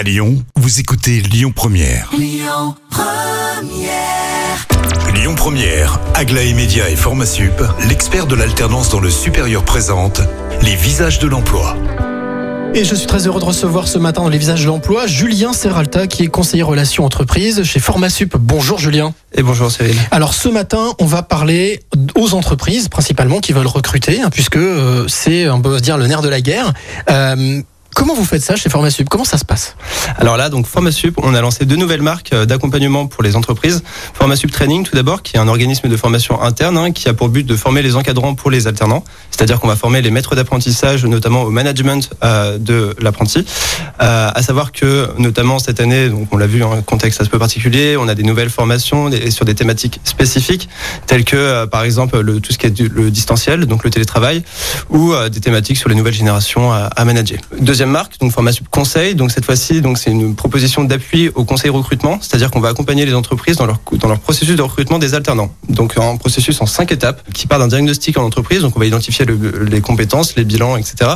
À Lyon, vous écoutez Lyon Première. Lyon Première, Aglaé Média et Formasup, l'expert de l'alternance dans le supérieur présente les visages de l'emploi. Et je suis très heureux de recevoir ce matin dans les visages de l'emploi Julien Serralta qui est conseiller relations entreprises chez Formasup. Bonjour Julien. Et bonjour Cyril. Alors ce matin, on va parler aux entreprises principalement qui veulent recruter, hein, puisque euh, c'est on peut se dire le nerf de la guerre. Euh, Comment vous faites ça chez Formasup? Comment ça se passe? Alors là, donc Formasup, on a lancé deux nouvelles marques euh, d'accompagnement pour les entreprises. Formasup Training, tout d'abord, qui est un organisme de formation interne hein, qui a pour but de former les encadrants pour les alternants. C'est-à-dire qu'on va former les maîtres d'apprentissage, notamment au management euh, de l'apprenti. Euh, à savoir que, notamment cette année, donc on l'a vu, un contexte un peu particulier, on a des nouvelles formations sur des thématiques spécifiques, telles que, par exemple, le, tout ce qui est le distanciel, donc le télétravail, ou des thématiques sur les nouvelles générations à, à manager. Deuxième marque, donc Formasup Conseil. Donc cette fois-ci, donc c'est une proposition d'appui au conseil recrutement, c'est-à-dire qu'on va accompagner les entreprises dans leur dans leur processus de recrutement des alternants. Donc un processus en cinq étapes qui part d'un diagnostic en entreprise. Donc on va identifier le- les compétences, les bilans, etc.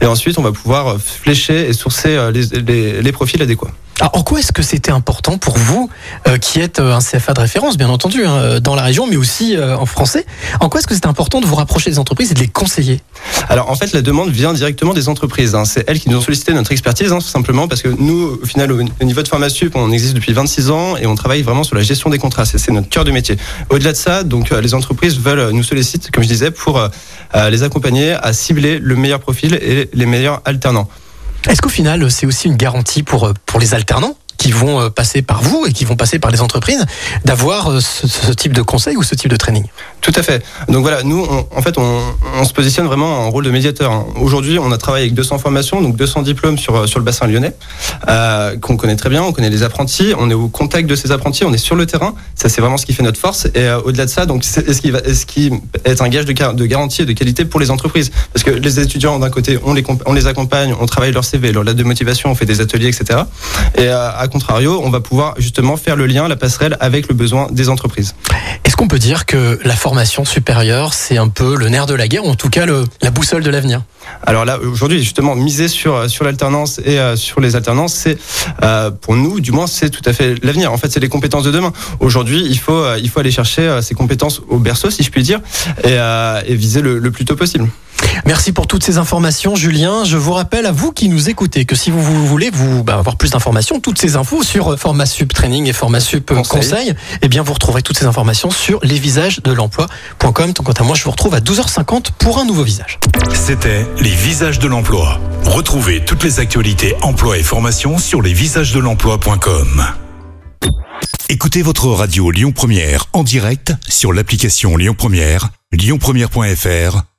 Et ensuite on va pouvoir flécher et sourcer euh, les, les profils adéquats. Alors en quoi est-ce que c'était important pour vous, euh, qui êtes euh, un CFA de référence, bien entendu, hein, dans la région, mais aussi euh, en français En quoi est-ce que c'était important de vous rapprocher des entreprises et de les conseiller? Alors en fait, la demande vient directement des entreprises. hein. C'est elles qui nous ont sollicité notre expertise, hein, tout simplement, parce que nous, au final, au au niveau de Formasup, on existe depuis 26 ans et on travaille vraiment sur la gestion des contrats. C'est notre cœur de métier. Au-delà de ça, donc euh, les entreprises veulent euh, nous sollicitent, comme je disais, pour euh, euh, les accompagner à cibler le meilleur profil et les meilleurs alternants. Est-ce qu'au final, c'est aussi une garantie pour, euh, pour les alternants? Vont euh, passer par vous et qui vont passer par les entreprises d'avoir euh, ce, type de conseil ou ce type de training Tout à fait. Donc voilà, nous, en fait, on, se positionne vraiment en rôle de médiateur. hein. Aujourd'hui, on a travaillé avec 200 formations, donc 200 diplômes sur, euh, sur le bassin lyonnais, qu'on connaît très bien, on connaît les apprentis, on est au contact de ces apprentis, on est sur le terrain. Ça, c'est vraiment ce qui fait notre force. Et au-delà de ça, donc, c'est ce qui, va, ce qui est un gage de, de garantie et de qualité pour les entreprises? Parce que les étudiants, d'un côté, on les, on les accompagne, on travaille leur CV, leur lettre de motivation, on fait des ateliers, etc. Et euh, contrario, on va pouvoir justement faire le lien, la passerelle avec le besoin des entreprises. Est-ce qu'on peut dire que la formation supérieure, c'est un peu le nerf de la guerre, ou en tout cas le, la boussole de l'avenir? Alors là, aujourd'hui, justement, miser sur sur l'alternance et euh, sur les alternances, c'est euh, pour nous, du moins, c'est tout à fait l'avenir. En fait, c'est les compétences de demain. Aujourd'hui, il faut euh, il faut aller chercher ces compétences au berceau, si je puis dire, et, et viser le, le plus tôt possible. Merci pour toutes ces informations, Julien. Je vous rappelle à vous qui nous écoutez que si vous, vous voulez vous bah, avoir plus d'informations, toutes ces infos sur euh, Formasup Training et Formasup euh, Conseil. Conseil, eh bien vous retrouverez toutes ces informations sur lesvisagesdelemploi.com. Quant à moi, je vous retrouve à 12h50 pour un nouveau visage. C'était les visages de l'emploi. Retrouvez toutes les actualités emploi et formation sur lesvisagesdelemploi.com. Écoutez votre radio Lyon Première en direct sur l'application Lyon Première, lyonpremière.fr